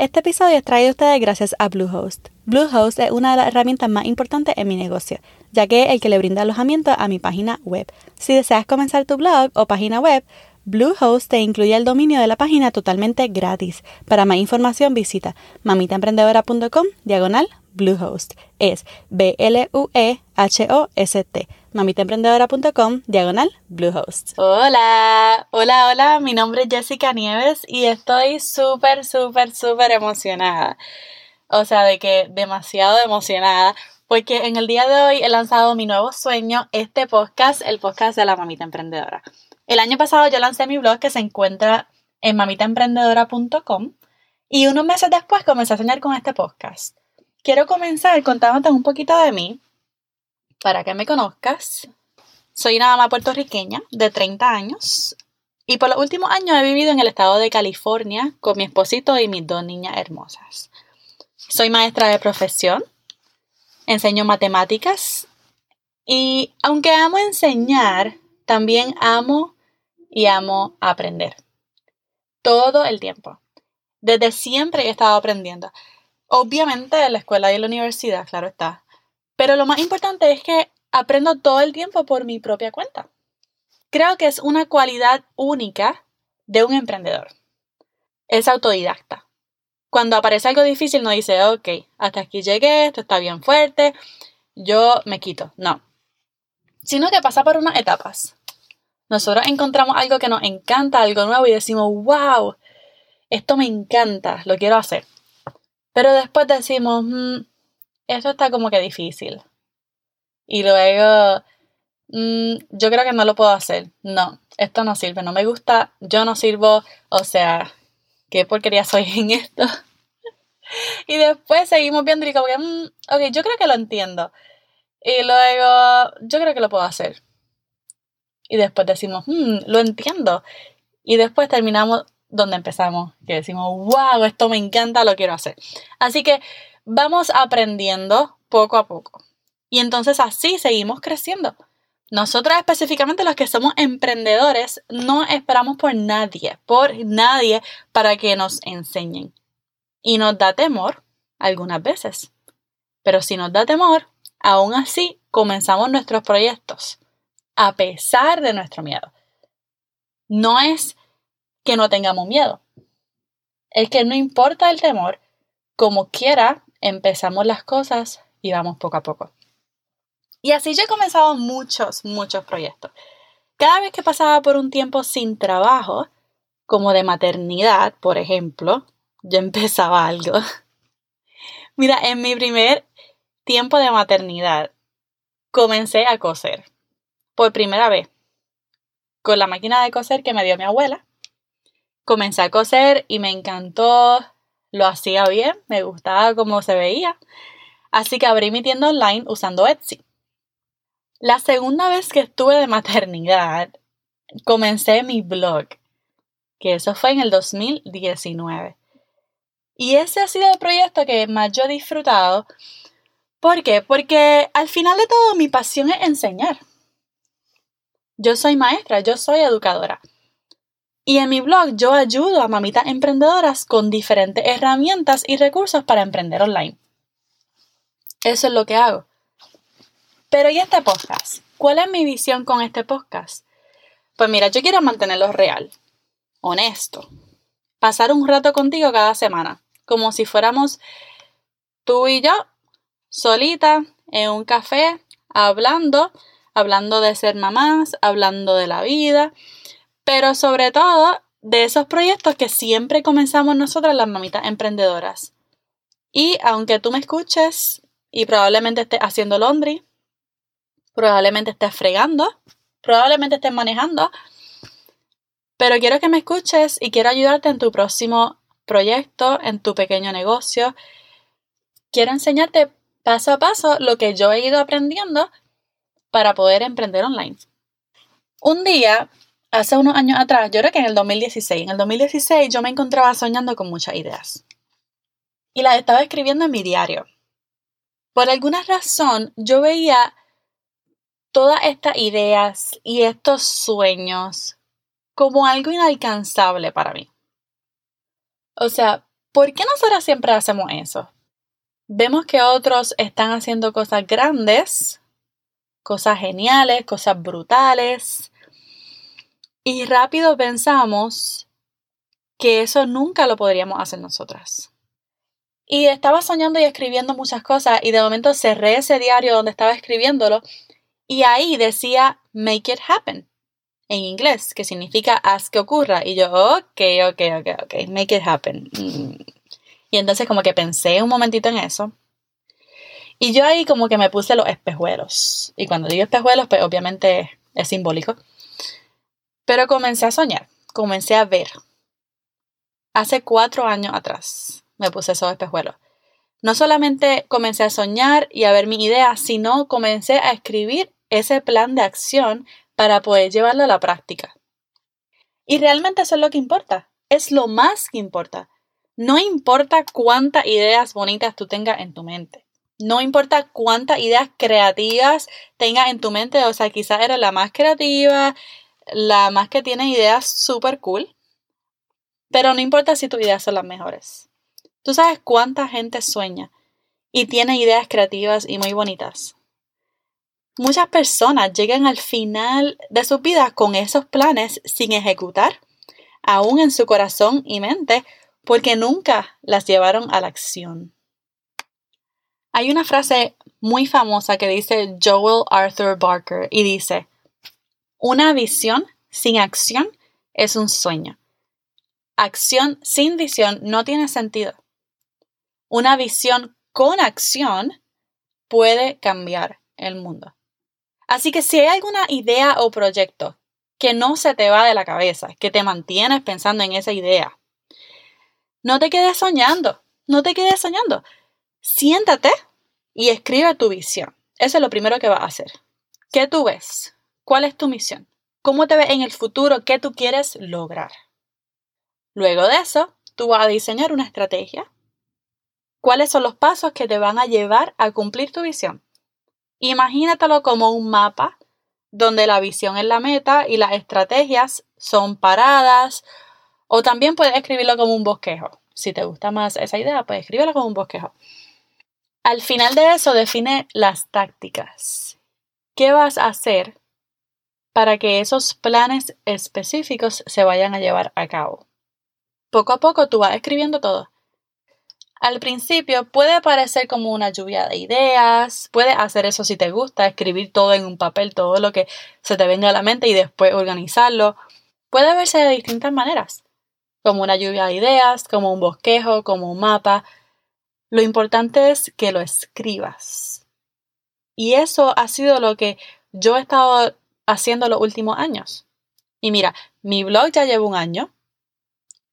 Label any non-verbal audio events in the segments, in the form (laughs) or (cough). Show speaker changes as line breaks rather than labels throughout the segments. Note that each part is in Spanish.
Este episodio es traído a ustedes gracias a Bluehost. Bluehost es una de las herramientas más importantes en mi negocio, ya que es el que le brinda alojamiento a mi página web. Si deseas comenzar tu blog o página web, Bluehost te incluye el dominio de la página totalmente gratis. Para más información visita mamitaemprendedora.com diagonal Bluehost. Es B-L-U-E-H-O-S-T. mamitaemprendedora.com diagonal Bluehost. Hola, hola, hola. Mi nombre es Jessica Nieves y estoy súper, súper, súper emocionada. O sea, de que demasiado emocionada. Porque en el día de hoy he lanzado mi nuevo sueño, este podcast, el podcast de la mamita emprendedora. El año pasado yo lancé mi blog que se encuentra en mamitaemprendedora.com y unos meses después comencé a soñar con este podcast quiero comenzar contándote un poquito de mí para que me conozcas. Soy una mamá puertorriqueña de 30 años y por los últimos años he vivido en el estado de California con mi esposito y mis dos niñas hermosas. Soy maestra de profesión, enseño matemáticas y aunque amo enseñar, también amo y amo aprender. Todo el tiempo. Desde siempre he estado aprendiendo. Obviamente en la escuela y en la universidad, claro está. Pero lo más importante es que aprendo todo el tiempo por mi propia cuenta. Creo que es una cualidad única de un emprendedor. Es autodidacta. Cuando aparece algo difícil no dice, ok, hasta aquí llegué, esto está bien fuerte, yo me quito. No. Sino que pasa por unas etapas. Nosotros encontramos algo que nos encanta, algo nuevo y decimos, wow, esto me encanta, lo quiero hacer. Pero después decimos, mm, eso está como que difícil. Y luego, mm, yo creo que no lo puedo hacer. No, esto no sirve, no me gusta, yo no sirvo, o sea, qué porquería soy en esto. (laughs) y después seguimos viendo y como que, mm, ok, yo creo que lo entiendo. Y luego, yo creo que lo puedo hacer. Y después decimos, lo entiendo. Y después terminamos donde empezamos, que decimos, wow, esto me encanta, lo quiero hacer. Así que vamos aprendiendo poco a poco. Y entonces así seguimos creciendo. Nosotros específicamente los que somos emprendedores no esperamos por nadie, por nadie para que nos enseñen. Y nos da temor algunas veces. Pero si nos da temor, aún así comenzamos nuestros proyectos, a pesar de nuestro miedo. No es que no tengamos miedo. Es que no importa el temor, como quiera, empezamos las cosas y vamos poco a poco. Y así yo he comenzado muchos, muchos proyectos. Cada vez que pasaba por un tiempo sin trabajo, como de maternidad, por ejemplo, yo (laughs) empezaba algo. Mira, en mi primer tiempo de maternidad, comencé a coser. Por primera vez. Con la máquina de coser que me dio mi abuela comencé a coser y me encantó, lo hacía bien, me gustaba cómo se veía. Así que abrí mi tienda online usando Etsy. La segunda vez que estuve de maternidad, comencé mi blog, que eso fue en el 2019. Y ese ha sido el proyecto que más yo he disfrutado. ¿Por qué? Porque al final de todo mi pasión es enseñar. Yo soy maestra, yo soy educadora. Y en mi blog yo ayudo a mamitas emprendedoras con diferentes herramientas y recursos para emprender online. Eso es lo que hago. Pero ¿y este podcast? ¿Cuál es mi visión con este podcast? Pues mira, yo quiero mantenerlo real, honesto, pasar un rato contigo cada semana, como si fuéramos tú y yo, solita, en un café, hablando, hablando de ser mamás, hablando de la vida, pero sobre todo de esos proyectos que siempre comenzamos nosotras las mamitas emprendedoras. Y aunque tú me escuches y probablemente estés haciendo laundry, probablemente estés fregando, probablemente estés manejando, pero quiero que me escuches y quiero ayudarte en tu próximo proyecto, en tu pequeño negocio. Quiero enseñarte paso a paso lo que yo he ido aprendiendo para poder emprender online. Un día, hace unos años atrás, yo creo que en el 2016, en el 2016 yo me encontraba soñando con muchas ideas. Y las estaba escribiendo en mi diario. Por alguna razón, yo veía todas estas ideas y estos sueños como algo inalcanzable para mí. O sea, ¿por qué nosotras siempre hacemos eso? Vemos que otros están haciendo cosas grandes, cosas geniales, cosas brutales, y rápido pensamos que eso nunca lo podríamos hacer nosotras. Y estaba soñando y escribiendo muchas cosas y de momento cerré ese diario donde estaba escribiéndolo y ahí decía make it happen en inglés, que significa haz que ocurra. Y yo, ok, ok, ok, ok, make it happen. Y entonces como que pensé un momentito en eso. Y yo ahí como que me puse los espejuelos. Y cuando digo espejuelos, pues obviamente es simbólico. Pero comencé a soñar, comencé a ver. Hace cuatro años atrás me puse esos espejuelos. No solamente comencé a soñar y a ver mi idea, sino comencé a escribir ese plan de acción para poder llevarlo a la práctica. Y realmente eso es lo que importa, es lo más que importa. No importa cuántas ideas bonitas tú tengas en tu mente. No importa cuántas ideas creativas tengas en tu mente, o sea, quizás eres la más creativa, la más que tiene ideas súper cool, pero no importa si tus ideas son las mejores. Tú sabes cuánta gente sueña y tiene ideas creativas y muy bonitas. Muchas personas llegan al final de sus vidas con esos planes sin ejecutar, aún en su corazón y mente, porque nunca las llevaron a la acción. Hay una frase muy famosa que dice Joel Arthur Barker y dice, una visión sin acción es un sueño. Acción sin visión no tiene sentido. Una visión con acción puede cambiar el mundo. Así que si hay alguna idea o proyecto que no se te va de la cabeza, que te mantienes pensando en esa idea, no te quedes soñando, no te quedes soñando. Siéntate y escribe tu visión. Eso es lo primero que vas a hacer. ¿Qué tú ves? ¿Cuál es tu misión? ¿Cómo te ves en el futuro? ¿Qué tú quieres lograr? Luego de eso, tú vas a diseñar una estrategia ¿Cuáles son los pasos que te van a llevar a cumplir tu visión? Imagínatelo como un mapa donde la visión es la meta y las estrategias son paradas. O también puedes escribirlo como un bosquejo. Si te gusta más esa idea, puedes escribirlo como un bosquejo. Al final de eso, define las tácticas. ¿Qué vas a hacer para que esos planes específicos se vayan a llevar a cabo? Poco a poco tú vas escribiendo todo. Al principio puede parecer como una lluvia de ideas, puedes hacer eso si te gusta, escribir todo en un papel, todo lo que se te venga a la mente y después organizarlo. Puede verse de distintas maneras, como una lluvia de ideas, como un bosquejo, como un mapa. Lo importante es que lo escribas. Y eso ha sido lo que yo he estado haciendo los últimos años. Y mira, mi blog ya lleva un año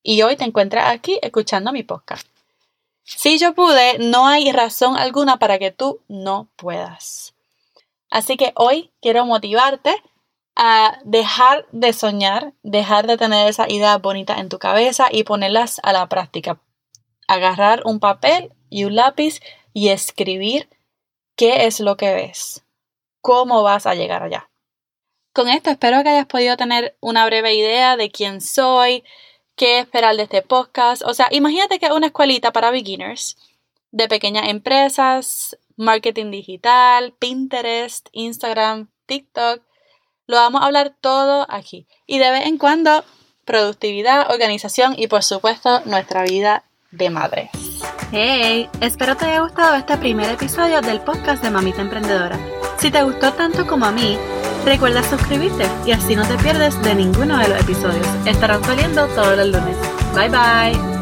y hoy te encuentras aquí escuchando mi podcast. Si yo pude, no hay razón alguna para que tú no puedas. Así que hoy quiero motivarte a dejar de soñar, dejar de tener esas ideas bonitas en tu cabeza y ponerlas a la práctica. Agarrar un papel y un lápiz y escribir qué es lo que ves, cómo vas a llegar allá. Con esto espero que hayas podido tener una breve idea de quién soy, qué esperar de este podcast. O sea, imagínate que es una escuelita para beginners de pequeñas empresas, marketing digital, Pinterest, Instagram, TikTok. Lo vamos a hablar todo aquí. Y de vez en cuando, productividad, organización y por supuesto nuestra vida de madre. Hey, espero te haya gustado este primer episodio del podcast de Mamita Emprendedora. Si te gustó tanto como a mí, Recuerda suscribirte y así no te pierdes de ninguno de los episodios. Estarán saliendo todos los lunes. Bye bye.